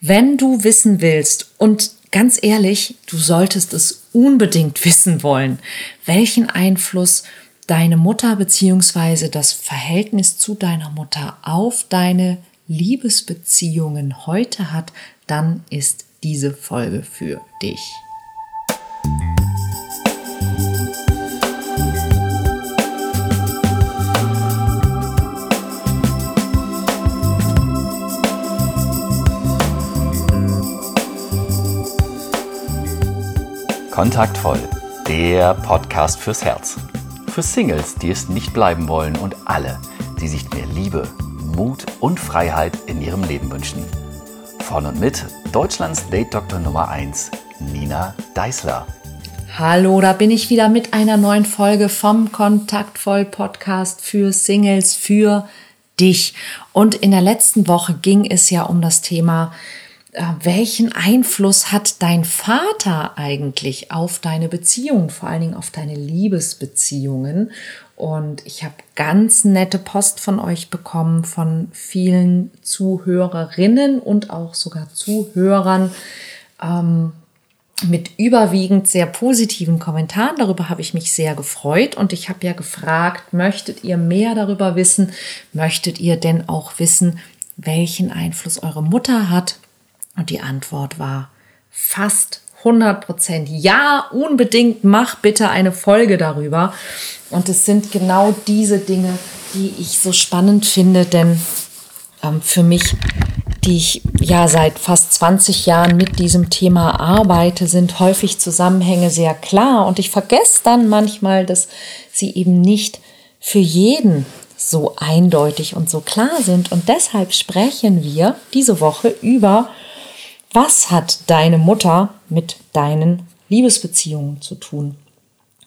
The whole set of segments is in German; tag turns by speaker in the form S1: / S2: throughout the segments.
S1: Wenn du wissen willst und ganz ehrlich, du solltest es unbedingt wissen wollen, welchen Einfluss deine Mutter beziehungsweise das Verhältnis zu deiner Mutter auf deine Liebesbeziehungen heute hat, dann ist diese Folge für dich.
S2: Kontaktvoll, der Podcast fürs Herz. Für Singles, die es nicht bleiben wollen und alle, die sich mehr Liebe, Mut und Freiheit in ihrem Leben wünschen. Von und mit Deutschlands Date Doktor Nummer 1, Nina Deißler.
S1: Hallo, da bin ich wieder mit einer neuen Folge vom Kontaktvoll Podcast für Singles, für dich. Und in der letzten Woche ging es ja um das Thema welchen Einfluss hat dein Vater eigentlich auf deine Beziehungen, vor allen Dingen auf deine Liebesbeziehungen? Und ich habe ganz nette Post von euch bekommen, von vielen Zuhörerinnen und auch sogar Zuhörern ähm, mit überwiegend sehr positiven Kommentaren. Darüber habe ich mich sehr gefreut. Und ich habe ja gefragt, möchtet ihr mehr darüber wissen? Möchtet ihr denn auch wissen, welchen Einfluss eure Mutter hat und die Antwort war fast 100 Prozent. Ja, unbedingt, mach bitte eine Folge darüber. Und es sind genau diese Dinge, die ich so spannend finde, denn ähm, für mich, die ich ja seit fast 20 Jahren mit diesem Thema arbeite, sind häufig Zusammenhänge sehr klar. Und ich vergesse dann manchmal, dass sie eben nicht für jeden so eindeutig und so klar sind. Und deshalb sprechen wir diese Woche über was hat deine Mutter mit deinen Liebesbeziehungen zu tun?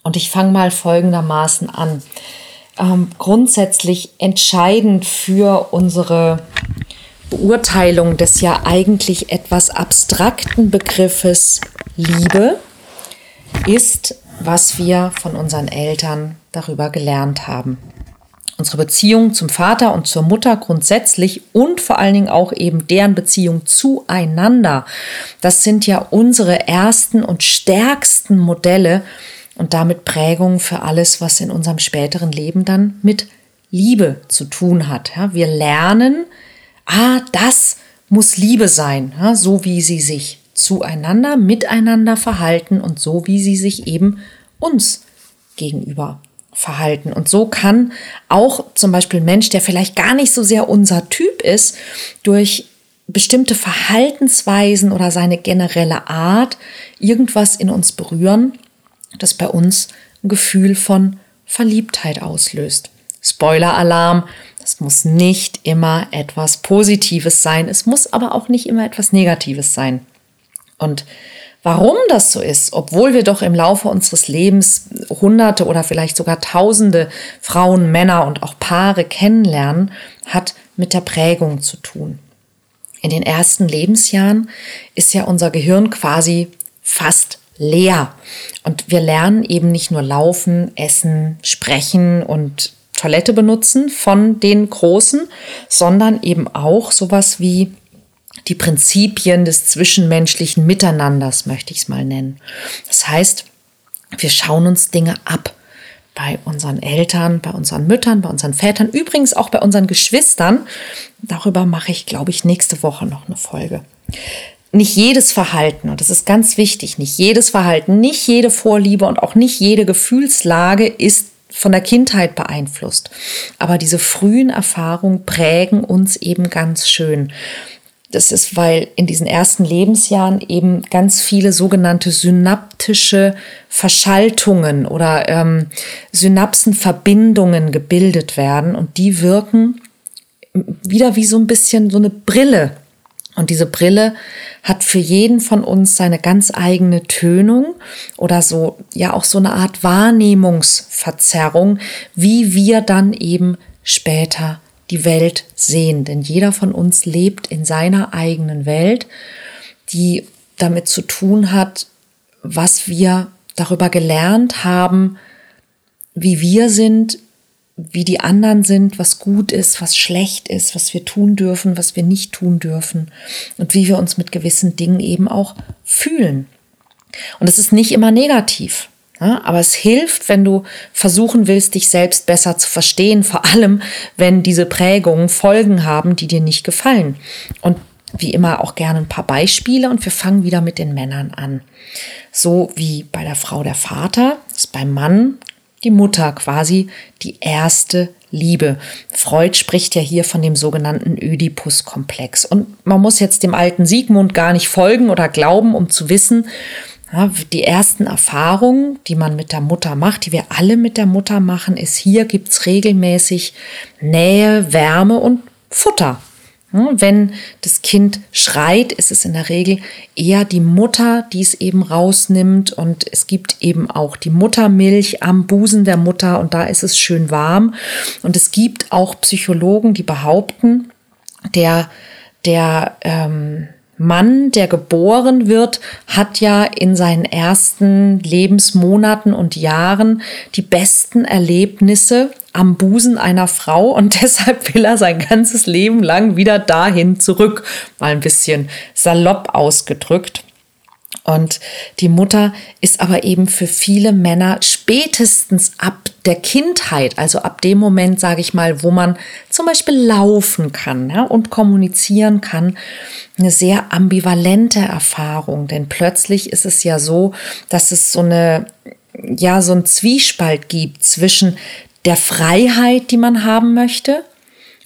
S1: Und ich fange mal folgendermaßen an. Ähm, grundsätzlich entscheidend für unsere Beurteilung des ja eigentlich etwas abstrakten Begriffes Liebe ist, was wir von unseren Eltern darüber gelernt haben unsere Beziehung zum Vater und zur Mutter grundsätzlich und vor allen Dingen auch eben deren Beziehung zueinander. Das sind ja unsere ersten und stärksten Modelle und damit Prägungen für alles, was in unserem späteren Leben dann mit Liebe zu tun hat. Ja, wir lernen, ah, das muss Liebe sein, ja, so wie sie sich zueinander, miteinander verhalten und so wie sie sich eben uns gegenüber verhalten. Und so kann auch zum Beispiel ein Mensch, der vielleicht gar nicht so sehr unser Typ ist, durch bestimmte Verhaltensweisen oder seine generelle Art irgendwas in uns berühren, das bei uns ein Gefühl von Verliebtheit auslöst. Spoiler-Alarm, das muss nicht immer etwas Positives sein, es muss aber auch nicht immer etwas Negatives sein. Und Warum das so ist, obwohl wir doch im Laufe unseres Lebens hunderte oder vielleicht sogar tausende Frauen, Männer und auch Paare kennenlernen, hat mit der Prägung zu tun. In den ersten Lebensjahren ist ja unser Gehirn quasi fast leer. Und wir lernen eben nicht nur laufen, essen, sprechen und Toilette benutzen von den Großen, sondern eben auch sowas wie die Prinzipien des zwischenmenschlichen Miteinanders, möchte ich es mal nennen. Das heißt, wir schauen uns Dinge ab bei unseren Eltern, bei unseren Müttern, bei unseren Vätern, übrigens auch bei unseren Geschwistern. Darüber mache ich, glaube ich, nächste Woche noch eine Folge. Nicht jedes Verhalten, und das ist ganz wichtig, nicht jedes Verhalten, nicht jede Vorliebe und auch nicht jede Gefühlslage ist von der Kindheit beeinflusst. Aber diese frühen Erfahrungen prägen uns eben ganz schön. Das ist, weil in diesen ersten Lebensjahren eben ganz viele sogenannte synaptische Verschaltungen oder ähm, Synapsenverbindungen gebildet werden und die wirken wieder wie so ein bisschen so eine Brille. Und diese Brille hat für jeden von uns seine ganz eigene Tönung oder so, ja auch so eine Art Wahrnehmungsverzerrung, wie wir dann eben später die Welt sehen. Denn jeder von uns lebt in seiner eigenen Welt, die damit zu tun hat, was wir darüber gelernt haben, wie wir sind, wie die anderen sind, was gut ist, was schlecht ist, was wir tun dürfen, was wir nicht tun dürfen und wie wir uns mit gewissen Dingen eben auch fühlen. Und es ist nicht immer negativ. Ja, aber es hilft, wenn du versuchen willst, dich selbst besser zu verstehen, vor allem wenn diese Prägungen Folgen haben, die dir nicht gefallen. Und wie immer auch gerne ein paar Beispiele und wir fangen wieder mit den Männern an. So wie bei der Frau der Vater ist beim Mann die Mutter quasi die erste Liebe. Freud spricht ja hier von dem sogenannten Ödipus-Komplex. Und man muss jetzt dem alten Sigmund gar nicht folgen oder glauben, um zu wissen, die ersten Erfahrungen, die man mit der Mutter macht, die wir alle mit der Mutter machen, ist, hier gibt's regelmäßig Nähe, Wärme und Futter. Wenn das Kind schreit, ist es in der Regel eher die Mutter, die es eben rausnimmt. Und es gibt eben auch die Muttermilch am Busen der Mutter und da ist es schön warm. Und es gibt auch Psychologen, die behaupten, der, der, ähm, Mann, der geboren wird, hat ja in seinen ersten Lebensmonaten und Jahren die besten Erlebnisse am Busen einer Frau und deshalb will er sein ganzes Leben lang wieder dahin zurück, mal ein bisschen salopp ausgedrückt. Und die Mutter ist aber eben für viele Männer spätestens ab der Kindheit, also ab dem Moment, sage ich mal, wo man zum Beispiel laufen kann ja, und kommunizieren kann, eine sehr ambivalente Erfahrung. Denn plötzlich ist es ja so, dass es so eine ja so ein Zwiespalt gibt zwischen der Freiheit, die man haben möchte,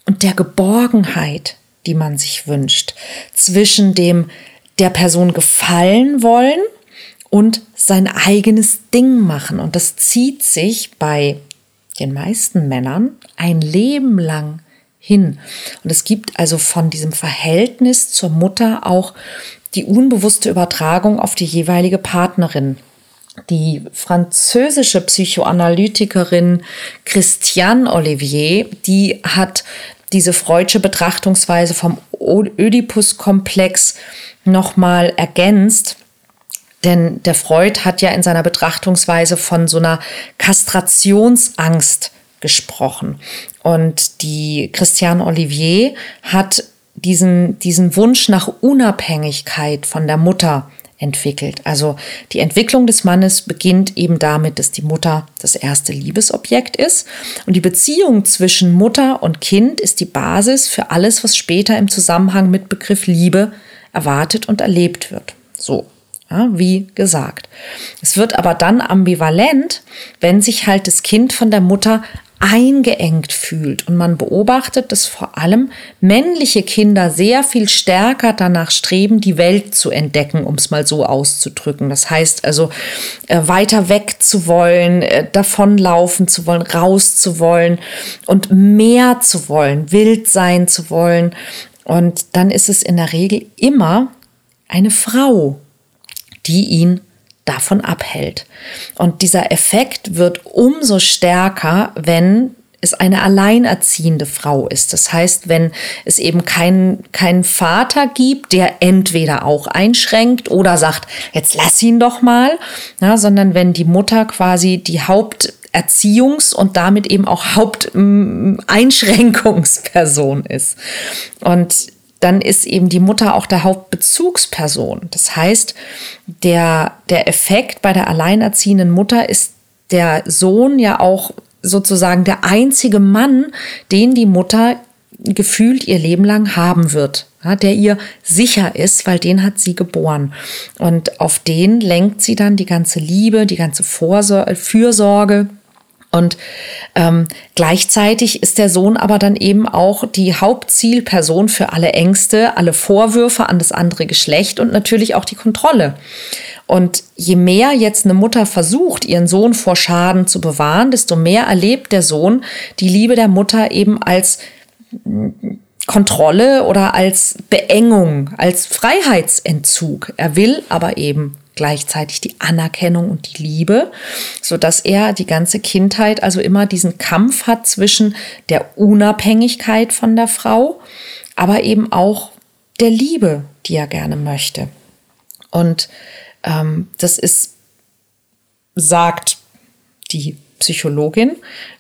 S1: und der Geborgenheit, die man sich wünscht, zwischen dem der Person gefallen wollen und sein eigenes Ding machen. Und das zieht sich bei den meisten Männern ein Leben lang hin. Und es gibt also von diesem Verhältnis zur Mutter auch die unbewusste Übertragung auf die jeweilige Partnerin. Die französische Psychoanalytikerin Christiane Olivier, die hat diese freudsche Betrachtungsweise vom Oedipus-Komplex nochmal ergänzt. Denn der Freud hat ja in seiner Betrachtungsweise von so einer Kastrationsangst gesprochen. Und die Christiane Olivier hat diesen, diesen Wunsch nach Unabhängigkeit von der Mutter entwickelt. Also die Entwicklung des Mannes beginnt eben damit, dass die Mutter das erste Liebesobjekt ist. Und die Beziehung zwischen Mutter und Kind ist die Basis für alles, was später im Zusammenhang mit Begriff Liebe erwartet und erlebt wird. So. Ja, wie gesagt. Es wird aber dann ambivalent, wenn sich halt das Kind von der Mutter eingeengt fühlt. Und man beobachtet, dass vor allem männliche Kinder sehr viel stärker danach streben, die Welt zu entdecken, um es mal so auszudrücken. Das heißt also, äh, weiter weg zu wollen, äh, davonlaufen zu wollen, raus zu wollen und mehr zu wollen, wild sein zu wollen. Und dann ist es in der Regel immer eine Frau, die ihn davon abhält. Und dieser Effekt wird umso stärker, wenn es eine alleinerziehende Frau ist. Das heißt, wenn es eben keinen keinen Vater gibt, der entweder auch einschränkt oder sagt, jetzt lass ihn doch mal, ja, sondern wenn die Mutter quasi die Haupterziehungs- und damit eben auch Haupteinschränkungsperson ist. Und dann ist eben die Mutter auch der Hauptbezugsperson. Das heißt, der, der Effekt bei der alleinerziehenden Mutter ist der Sohn ja auch sozusagen der einzige Mann, den die Mutter gefühlt ihr Leben lang haben wird, ja, der ihr sicher ist, weil den hat sie geboren. Und auf den lenkt sie dann die ganze Liebe, die ganze Vorsor Fürsorge, und ähm, gleichzeitig ist der Sohn aber dann eben auch die Hauptzielperson für alle Ängste, alle Vorwürfe an das andere Geschlecht und natürlich auch die Kontrolle. Und je mehr jetzt eine Mutter versucht, ihren Sohn vor Schaden zu bewahren, desto mehr erlebt der Sohn die Liebe der Mutter eben als Kontrolle oder als Beengung, als Freiheitsentzug. Er will aber eben gleichzeitig die Anerkennung und die Liebe, so dass er die ganze Kindheit also immer diesen Kampf hat zwischen der Unabhängigkeit von der Frau, aber eben auch der Liebe, die er gerne möchte. Und ähm, das ist, sagt die Psychologin,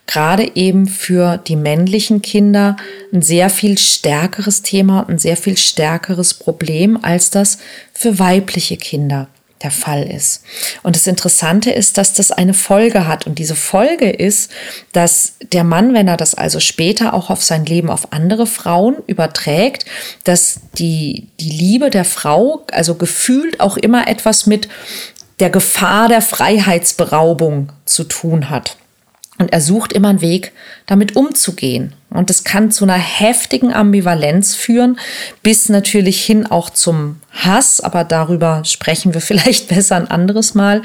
S1: gerade eben für die männlichen Kinder ein sehr viel stärkeres Thema, ein sehr viel stärkeres Problem, als das für weibliche Kinder der Fall ist. Und das Interessante ist, dass das eine Folge hat. Und diese Folge ist, dass der Mann, wenn er das also später auch auf sein Leben auf andere Frauen überträgt, dass die, die Liebe der Frau, also gefühlt auch immer etwas mit der Gefahr der Freiheitsberaubung zu tun hat. Und er sucht immer einen Weg, damit umzugehen. Und das kann zu einer heftigen Ambivalenz führen, bis natürlich hin auch zum Hass. Aber darüber sprechen wir vielleicht besser ein anderes Mal.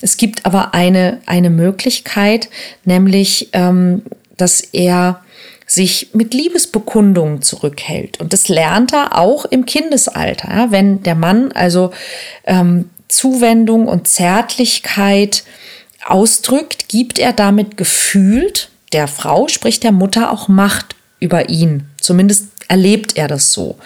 S1: Es gibt aber eine, eine Möglichkeit, nämlich, ähm, dass er sich mit Liebesbekundungen zurückhält. Und das lernt er auch im Kindesalter. Ja? Wenn der Mann also ähm, Zuwendung und Zärtlichkeit ausdrückt, gibt er damit gefühlt der Frau, sprich der Mutter, auch Macht über ihn. Zumindest erlebt er das so.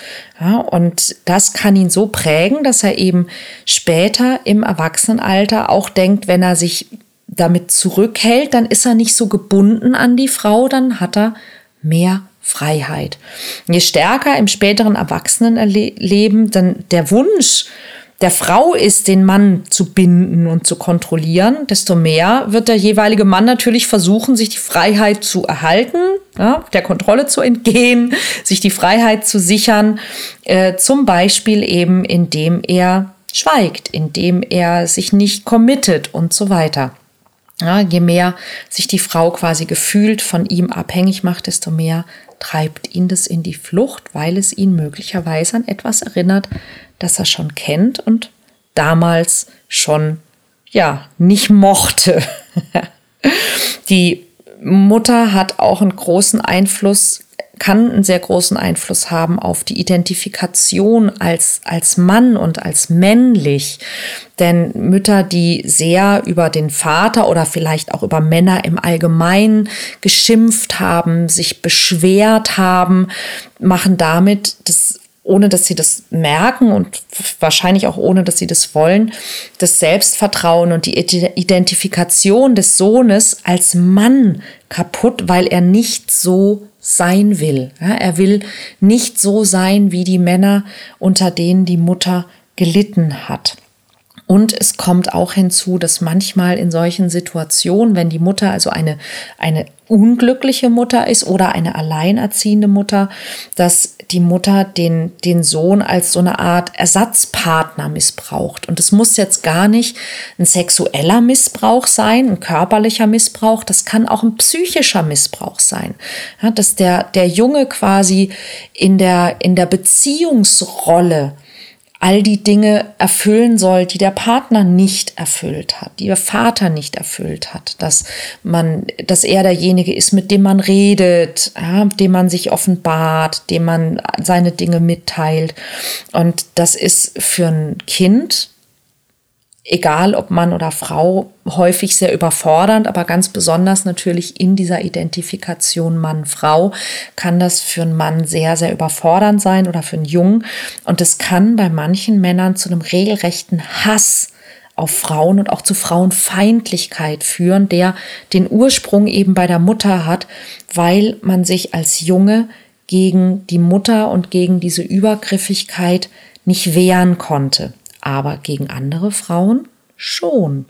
S1: Ja, und das kann ihn so prägen, dass er eben später im Erwachsenenalter auch denkt, wenn er sich damit zurückhält, dann ist er nicht so gebunden an die Frau, dann hat er mehr Freiheit. Je stärker im späteren Erwachsenenleben dann der Wunsch der Frau ist, den Mann zu binden und zu kontrollieren, desto mehr wird der jeweilige Mann natürlich versuchen, sich die Freiheit zu erhalten, ja, der Kontrolle zu entgehen, sich die Freiheit zu sichern, äh, zum Beispiel eben indem er schweigt, indem er sich nicht committet und so weiter. Ja, je mehr sich die Frau quasi gefühlt von ihm abhängig macht, desto mehr treibt ihn das in die Flucht, weil es ihn möglicherweise an etwas erinnert, das er schon kennt und damals schon, ja, nicht mochte. Die Mutter hat auch einen großen Einfluss, kann einen sehr großen Einfluss haben auf die Identifikation als, als Mann und als männlich. Denn Mütter, die sehr über den Vater oder vielleicht auch über Männer im Allgemeinen geschimpft haben, sich beschwert haben, machen damit das ohne dass sie das merken und wahrscheinlich auch ohne dass sie das wollen, das Selbstvertrauen und die Identifikation des Sohnes als Mann kaputt, weil er nicht so sein will. Ja, er will nicht so sein wie die Männer, unter denen die Mutter gelitten hat. Und es kommt auch hinzu, dass manchmal in solchen Situationen, wenn die Mutter also eine, eine unglückliche Mutter ist oder eine alleinerziehende Mutter, dass die Mutter den, den Sohn als so eine Art Ersatzpartner missbraucht. Und es muss jetzt gar nicht ein sexueller Missbrauch sein, ein körperlicher Missbrauch, das kann auch ein psychischer Missbrauch sein. Ja, dass der, der Junge quasi in der, in der Beziehungsrolle all die Dinge erfüllen soll, die der Partner nicht erfüllt hat, die der Vater nicht erfüllt hat, dass man, dass er derjenige ist, mit dem man redet, ja, dem man sich offenbart, dem man seine Dinge mitteilt. Und das ist für ein Kind egal ob Mann oder Frau, häufig sehr überfordernd, aber ganz besonders natürlich in dieser Identifikation Mann-Frau kann das für einen Mann sehr, sehr überfordernd sein oder für einen Jungen. Und es kann bei manchen Männern zu einem regelrechten Hass auf Frauen und auch zu Frauenfeindlichkeit führen, der den Ursprung eben bei der Mutter hat, weil man sich als Junge gegen die Mutter und gegen diese Übergriffigkeit nicht wehren konnte aber gegen andere Frauen schon.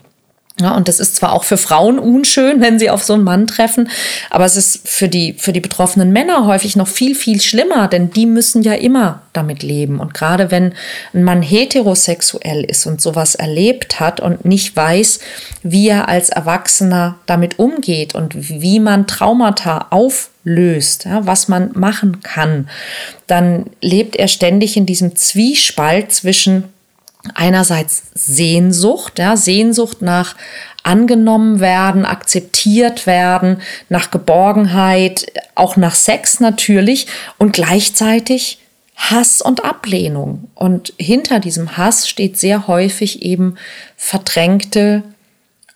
S1: Ja, und das ist zwar auch für Frauen unschön, wenn sie auf so einen Mann treffen, aber es ist für die, für die betroffenen Männer häufig noch viel, viel schlimmer, denn die müssen ja immer damit leben. Und gerade wenn ein Mann heterosexuell ist und sowas erlebt hat und nicht weiß, wie er als Erwachsener damit umgeht und wie man Traumata auflöst, ja, was man machen kann, dann lebt er ständig in diesem Zwiespalt zwischen einerseits Sehnsucht, ja, Sehnsucht nach angenommen werden, akzeptiert werden, nach Geborgenheit, auch nach Sex natürlich und gleichzeitig Hass und Ablehnung. Und hinter diesem Hass steht sehr häufig eben verdrängte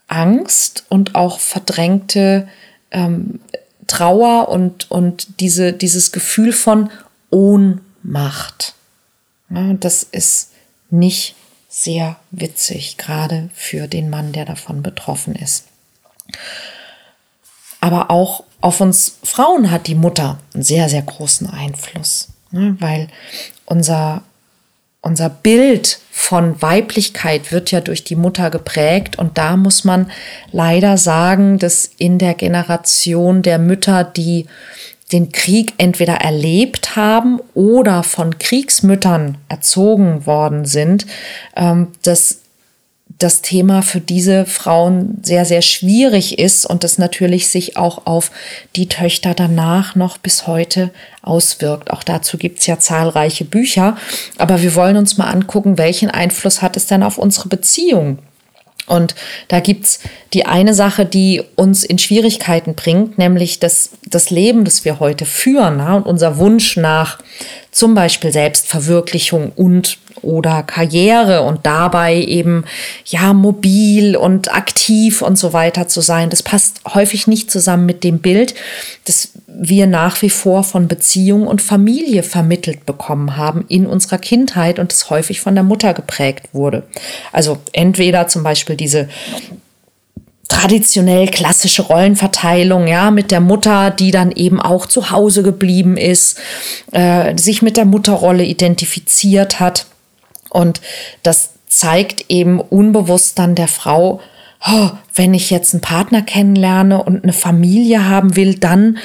S1: Angst und auch verdrängte ähm, Trauer und, und diese, dieses Gefühl von Ohnmacht. Ja, das ist nicht sehr witzig, gerade für den Mann, der davon betroffen ist. aber auch auf uns Frauen hat die Mutter einen sehr, sehr großen Einfluss, ne? weil unser, unser Bild von Weiblichkeit wird ja durch die Mutter geprägt und da muss man leider sagen, dass in der Generation der Mütter, die den Krieg entweder erlebt haben oder von Kriegsmüttern erzogen worden sind, ähm, dass das Thema für diese Frauen sehr, sehr schwierig ist und das natürlich sich auch auf die Töchter danach noch bis heute auswirkt. Auch dazu gibt es ja zahlreiche Bücher. Aber wir wollen uns mal angucken, welchen Einfluss hat es denn auf unsere Beziehung? Und da gibt's die eine Sache, die uns in Schwierigkeiten bringt, nämlich das, das Leben, das wir heute führen na, und unser Wunsch nach zum Beispiel Selbstverwirklichung und oder Karriere und dabei eben ja mobil und aktiv und so weiter zu sein. Das passt häufig nicht zusammen mit dem Bild, das wir nach wie vor von Beziehung und Familie vermittelt bekommen haben in unserer Kindheit und das häufig von der Mutter geprägt wurde. Also entweder zum Beispiel diese traditionell klassische Rollenverteilung, ja, mit der Mutter, die dann eben auch zu Hause geblieben ist, äh, sich mit der Mutterrolle identifiziert hat. Und das zeigt eben unbewusst dann der Frau, oh, wenn ich jetzt einen Partner kennenlerne und eine Familie haben will, dann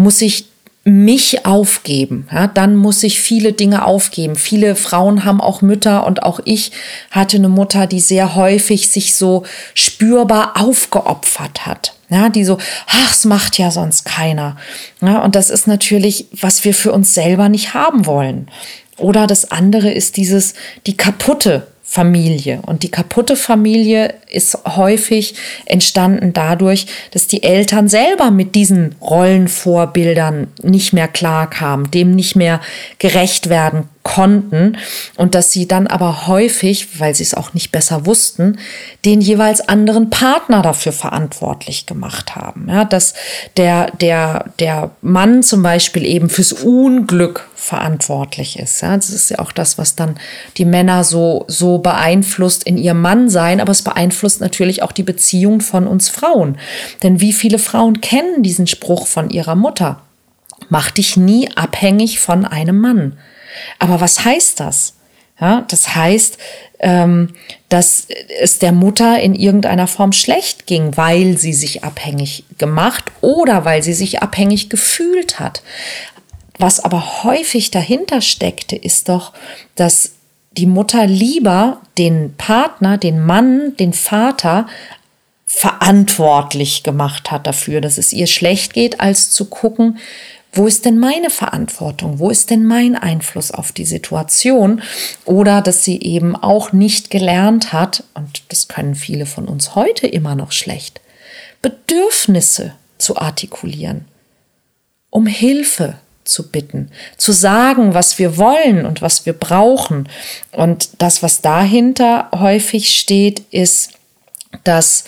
S1: muss ich mich aufgeben. Ja, dann muss ich viele Dinge aufgeben. Viele Frauen haben auch Mütter und auch ich hatte eine Mutter, die sehr häufig sich so spürbar aufgeopfert hat. Ja, die so, ach, es macht ja sonst keiner. Ja, und das ist natürlich, was wir für uns selber nicht haben wollen. Oder das andere ist dieses, die kaputte Familie. Und die kaputte Familie ist häufig entstanden dadurch, dass die Eltern selber mit diesen Rollenvorbildern nicht mehr klarkamen, dem nicht mehr gerecht werden konnten und dass sie dann aber häufig, weil sie es auch nicht besser wussten, den jeweils anderen Partner dafür verantwortlich gemacht haben. Ja, dass der, der, der Mann zum Beispiel eben fürs Unglück verantwortlich ist. Ja, das ist ja auch das, was dann die Männer so, so beeinflusst in ihrem Mannsein, aber es beeinflusst natürlich auch die Beziehung von uns Frauen. Denn wie viele Frauen kennen diesen Spruch von ihrer Mutter? Mach dich nie abhängig von einem Mann. Aber was heißt das? Ja, das heißt, ähm, dass es der Mutter in irgendeiner Form schlecht ging, weil sie sich abhängig gemacht oder weil sie sich abhängig gefühlt hat. Was aber häufig dahinter steckte, ist doch, dass die Mutter lieber den Partner, den Mann, den Vater verantwortlich gemacht hat dafür, dass es ihr schlecht geht, als zu gucken, wo ist denn meine Verantwortung? Wo ist denn mein Einfluss auf die Situation? Oder dass sie eben auch nicht gelernt hat, und das können viele von uns heute immer noch schlecht, Bedürfnisse zu artikulieren, um Hilfe zu bitten, zu sagen, was wir wollen und was wir brauchen. Und das, was dahinter häufig steht, ist, dass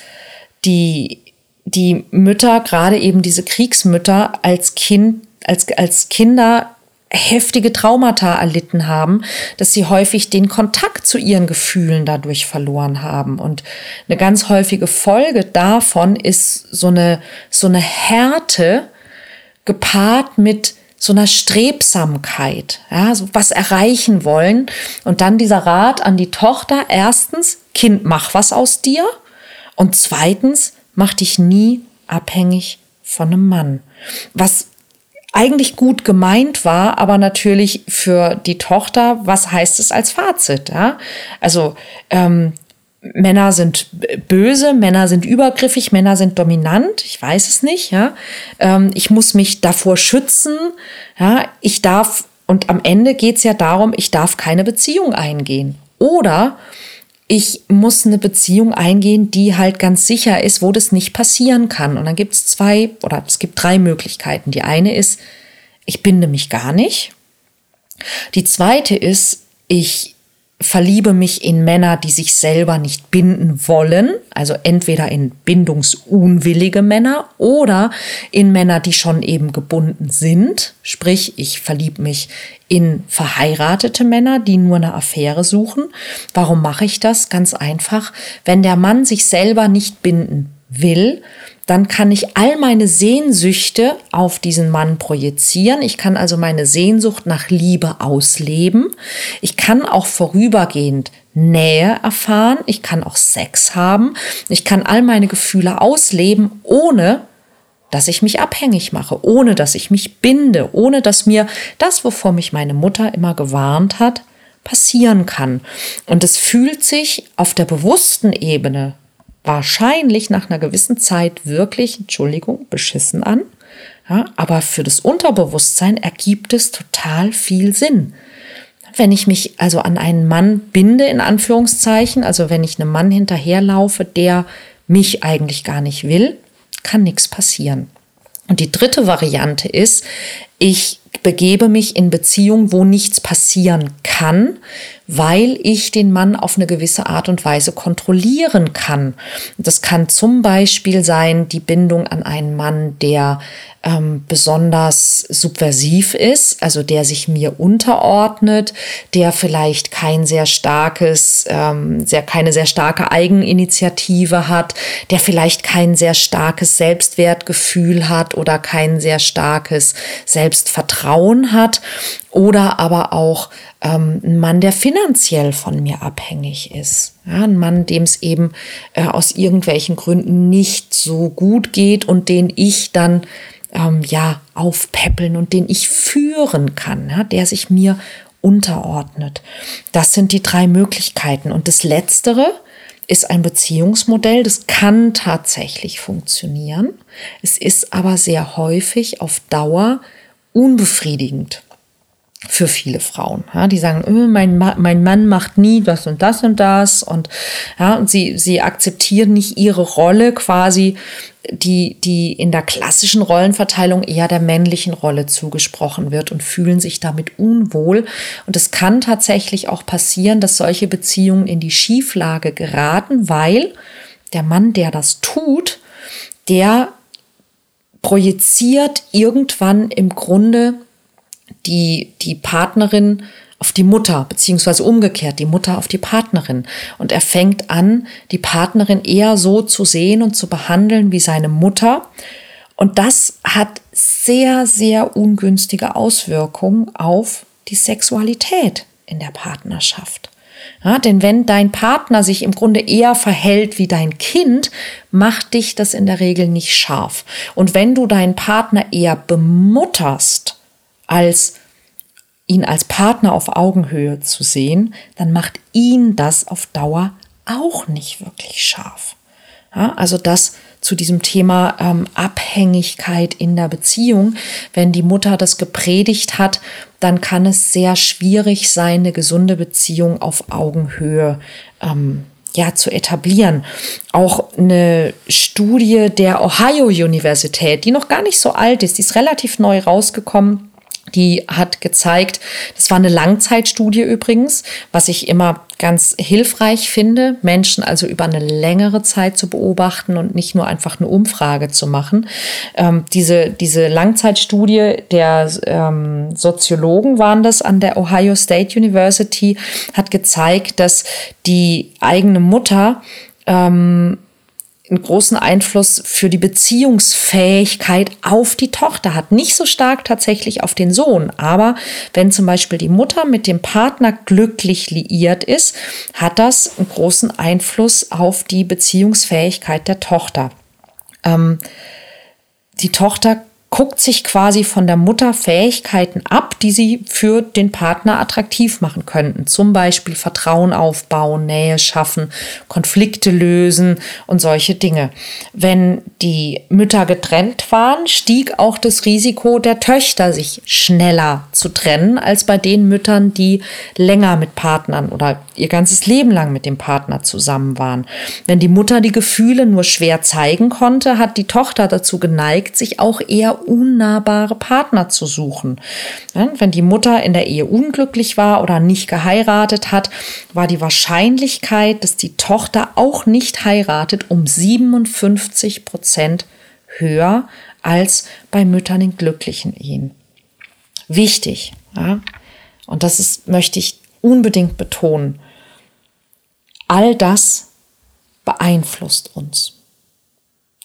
S1: die, die Mütter, gerade eben diese Kriegsmütter, als Kind als, als Kinder heftige Traumata erlitten haben, dass sie häufig den Kontakt zu ihren Gefühlen dadurch verloren haben. Und eine ganz häufige Folge davon ist so eine, so eine Härte gepaart mit so einer Strebsamkeit, ja, so was erreichen wollen. Und dann dieser Rat an die Tochter. Erstens, Kind, mach was aus dir. Und zweitens, mach dich nie abhängig von einem Mann. Was eigentlich gut gemeint war, aber natürlich für die Tochter, was heißt es als Fazit? Ja? Also ähm, Männer sind böse, Männer sind übergriffig, Männer sind dominant, ich weiß es nicht. Ja? Ähm, ich muss mich davor schützen. Ja? Ich darf, und am Ende geht es ja darum, ich darf keine Beziehung eingehen. Oder ich muss eine Beziehung eingehen, die halt ganz sicher ist, wo das nicht passieren kann. Und dann gibt es zwei oder es gibt drei Möglichkeiten. Die eine ist, ich binde mich gar nicht. Die zweite ist, ich verliebe mich in Männer, die sich selber nicht binden wollen, also entweder in bindungsunwillige Männer oder in Männer, die schon eben gebunden sind, sprich ich verliebe mich in verheiratete Männer, die nur eine Affäre suchen. Warum mache ich das? Ganz einfach, wenn der Mann sich selber nicht binden will, dann kann ich all meine Sehnsüchte auf diesen Mann projizieren. Ich kann also meine Sehnsucht nach Liebe ausleben. Ich kann auch vorübergehend Nähe erfahren. Ich kann auch Sex haben. Ich kann all meine Gefühle ausleben, ohne dass ich mich abhängig mache, ohne dass ich mich binde, ohne dass mir das, wovor mich meine Mutter immer gewarnt hat, passieren kann. Und es fühlt sich auf der bewussten Ebene wahrscheinlich nach einer gewissen Zeit wirklich, Entschuldigung, beschissen an. Ja, aber für das Unterbewusstsein ergibt es total viel Sinn. Wenn ich mich also an einen Mann binde, in Anführungszeichen, also wenn ich einem Mann hinterherlaufe, der mich eigentlich gar nicht will, kann nichts passieren. Und die dritte Variante ist, ich begebe mich in Beziehungen, wo nichts passieren kann, weil ich den Mann auf eine gewisse Art und Weise kontrollieren kann. Das kann zum Beispiel sein die Bindung an einen Mann, der ähm, besonders subversiv ist, also der sich mir unterordnet, der vielleicht kein sehr starkes, ähm, sehr, keine sehr starke Eigeninitiative hat, der vielleicht kein sehr starkes Selbstwertgefühl hat oder kein sehr starkes Selbstvertrauen hat oder aber auch ähm, ein Mann, der finanziell von mir abhängig ist. Ja, ein Mann, dem es eben äh, aus irgendwelchen Gründen nicht so gut geht und den ich dann ähm, ja aufpäppeln und den ich führen kann, ja, der sich mir unterordnet. Das sind die drei Möglichkeiten. Und das Letztere ist ein Beziehungsmodell, das kann tatsächlich funktionieren. Es ist aber sehr häufig auf Dauer unbefriedigend für viele Frauen. Ja, die sagen, oh, mein, Ma mein Mann macht nie das und das und das und ja, und sie, sie akzeptieren nicht ihre Rolle quasi, die, die in der klassischen Rollenverteilung eher der männlichen Rolle zugesprochen wird und fühlen sich damit unwohl. Und es kann tatsächlich auch passieren, dass solche Beziehungen in die Schieflage geraten, weil der Mann, der das tut, der projiziert irgendwann im Grunde die, die Partnerin auf die Mutter, beziehungsweise umgekehrt, die Mutter auf die Partnerin. Und er fängt an, die Partnerin eher so zu sehen und zu behandeln wie seine Mutter. Und das hat sehr, sehr ungünstige Auswirkungen auf die Sexualität in der Partnerschaft. Ja, denn wenn dein Partner sich im Grunde eher verhält wie dein Kind, macht dich das in der Regel nicht scharf. Und wenn du deinen Partner eher bemutterst, als ihn als Partner auf Augenhöhe zu sehen, dann macht ihn das auf Dauer auch nicht wirklich scharf. Ja, also das zu diesem Thema ähm, Abhängigkeit in der Beziehung. Wenn die Mutter das gepredigt hat, dann kann es sehr schwierig sein, eine gesunde Beziehung auf Augenhöhe ähm, ja, zu etablieren. Auch eine Studie der Ohio Universität, die noch gar nicht so alt ist, die ist relativ neu rausgekommen die hat gezeigt, das war eine Langzeitstudie übrigens, was ich immer ganz hilfreich finde, Menschen also über eine längere Zeit zu beobachten und nicht nur einfach eine Umfrage zu machen. Ähm, diese, diese Langzeitstudie der ähm, Soziologen waren das an der Ohio State University, hat gezeigt, dass die eigene Mutter ähm, einen großen Einfluss für die Beziehungsfähigkeit auf die Tochter hat. Nicht so stark tatsächlich auf den Sohn, aber wenn zum Beispiel die Mutter mit dem Partner glücklich liiert ist, hat das einen großen Einfluss auf die Beziehungsfähigkeit der Tochter. Ähm, die Tochter guckt sich quasi von der Mutter Fähigkeiten ab, die sie für den Partner attraktiv machen könnten. Zum Beispiel Vertrauen aufbauen, Nähe schaffen, Konflikte lösen und solche Dinge. Wenn die Mütter getrennt waren, stieg auch das Risiko der Töchter, sich schneller zu trennen, als bei den Müttern, die länger mit Partnern oder ihr ganzes Leben lang mit dem Partner zusammen waren. Wenn die Mutter die Gefühle nur schwer zeigen konnte, hat die Tochter dazu geneigt, sich auch eher unnahbare Partner zu suchen. wenn die Mutter in der Ehe unglücklich war oder nicht geheiratet hat, war die Wahrscheinlichkeit, dass die Tochter auch nicht heiratet, um 57 Prozent höher als bei Müttern in glücklichen Ehen. Wichtig, ja? und das ist, möchte ich unbedingt betonen. All das beeinflusst uns.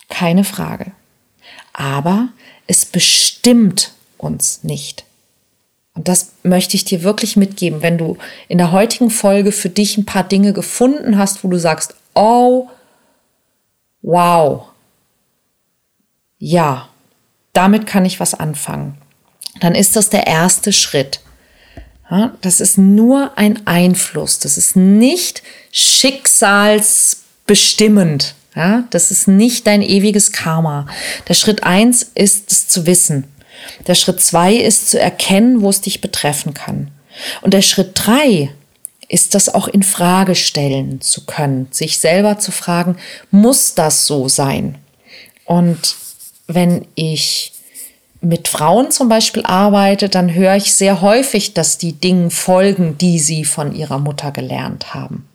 S1: Keine Frage. Aber es bestimmt uns nicht. Und das möchte ich dir wirklich mitgeben, wenn du in der heutigen Folge für dich ein paar Dinge gefunden hast, wo du sagst, oh, wow, ja, damit kann ich was anfangen. Dann ist das der erste Schritt. Das ist nur ein Einfluss. Das ist nicht schicksalsbestimmend. Ja, das ist nicht dein ewiges Karma. Der Schritt eins ist es zu wissen. Der Schritt zwei ist zu erkennen, wo es dich betreffen kann. Und der Schritt drei ist das auch in Frage stellen zu können, sich selber zu fragen, muss das so sein? Und wenn ich mit Frauen zum Beispiel arbeite, dann höre ich sehr häufig, dass die Dinge folgen, die sie von ihrer Mutter gelernt haben.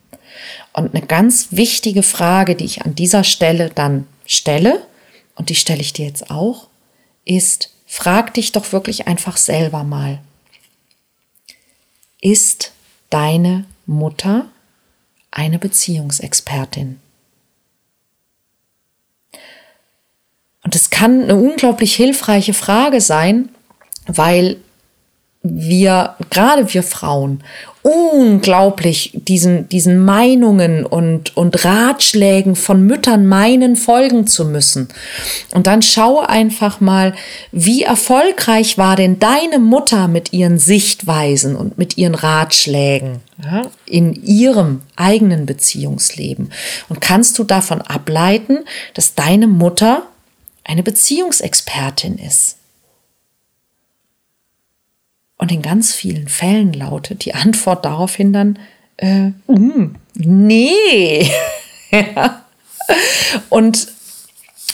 S1: Und eine ganz wichtige Frage, die ich an dieser Stelle dann stelle, und die stelle ich dir jetzt auch, ist, frag dich doch wirklich einfach selber mal. Ist deine Mutter eine Beziehungsexpertin? Und es kann eine unglaublich hilfreiche Frage sein, weil wir, gerade wir Frauen, unglaublich diesen, diesen Meinungen und, und Ratschlägen von Müttern meinen, folgen zu müssen. Und dann schau einfach mal, wie erfolgreich war denn deine Mutter mit ihren Sichtweisen und mit ihren Ratschlägen ja, in ihrem eigenen Beziehungsleben. Und kannst du davon ableiten, dass deine Mutter eine Beziehungsexpertin ist? Und in ganz vielen Fällen lautet die Antwort daraufhin dann, äh, mm, nee. Und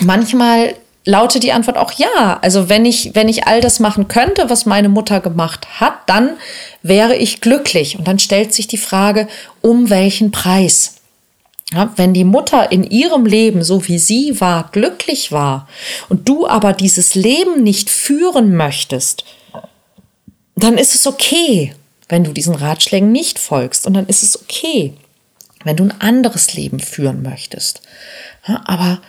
S1: manchmal lautet die Antwort auch ja. Also wenn ich, wenn ich all das machen könnte, was meine Mutter gemacht hat, dann wäre ich glücklich. Und dann stellt sich die Frage, um welchen Preis? Ja, wenn die Mutter in ihrem Leben, so wie sie war, glücklich war und du aber dieses Leben nicht führen möchtest, dann ist es okay, wenn du diesen Ratschlägen nicht folgst. Und dann ist es okay, wenn du ein anderes Leben führen möchtest. Aber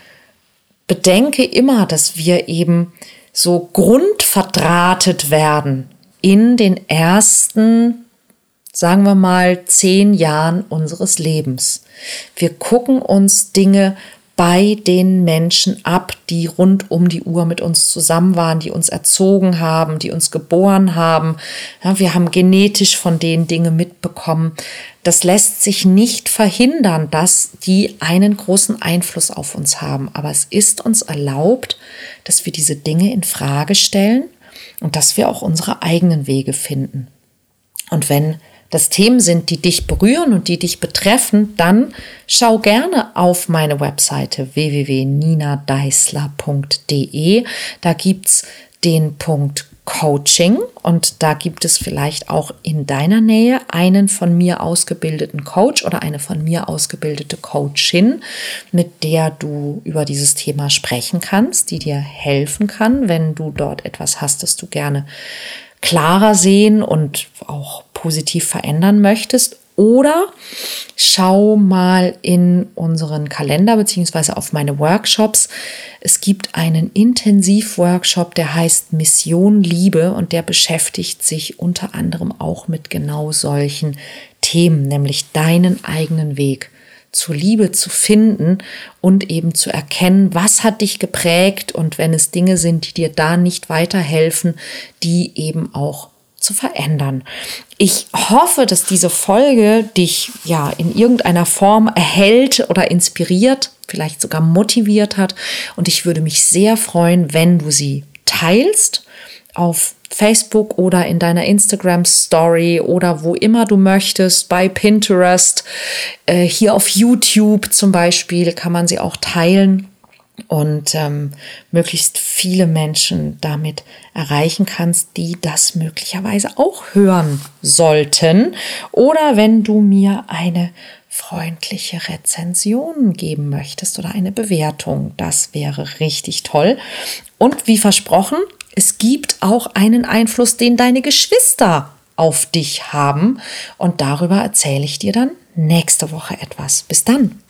S1: bedenke immer, dass wir eben so grundverdrahtet werden in den ersten, sagen wir mal, zehn Jahren unseres Lebens. Wir gucken uns Dinge bei den Menschen ab, die rund um die Uhr mit uns zusammen waren, die uns erzogen haben, die uns geboren haben. Ja, wir haben genetisch von denen Dinge mitbekommen. Das lässt sich nicht verhindern, dass die einen großen Einfluss auf uns haben. Aber es ist uns erlaubt, dass wir diese Dinge in Frage stellen und dass wir auch unsere eigenen Wege finden. Und wenn das Themen sind, die dich berühren und die dich betreffen, dann schau gerne auf meine Webseite www.ninadeisler.de. Da gibt's den Punkt Coaching und da gibt es vielleicht auch in deiner Nähe einen von mir ausgebildeten Coach oder eine von mir ausgebildete Coachin, mit der du über dieses Thema sprechen kannst, die dir helfen kann, wenn du dort etwas hast, das du gerne klarer sehen und auch positiv verändern möchtest. Oder schau mal in unseren Kalender beziehungsweise auf meine Workshops. Es gibt einen Intensivworkshop, der heißt Mission Liebe und der beschäftigt sich unter anderem auch mit genau solchen Themen, nämlich deinen eigenen Weg zur Liebe zu finden und eben zu erkennen, was hat dich geprägt und wenn es Dinge sind, die dir da nicht weiterhelfen, die eben auch zu verändern. Ich hoffe, dass diese Folge dich ja in irgendeiner Form erhält oder inspiriert, vielleicht sogar motiviert hat und ich würde mich sehr freuen, wenn du sie teilst auf Facebook oder in deiner Instagram Story oder wo immer du möchtest, bei Pinterest, äh, hier auf YouTube zum Beispiel kann man sie auch teilen und ähm, möglichst viele Menschen damit erreichen kannst, die das möglicherweise auch hören sollten. Oder wenn du mir eine freundliche Rezension geben möchtest oder eine Bewertung, das wäre richtig toll. Und wie versprochen, es gibt auch einen Einfluss, den deine Geschwister auf dich haben. Und darüber erzähle ich dir dann nächste Woche etwas. Bis dann.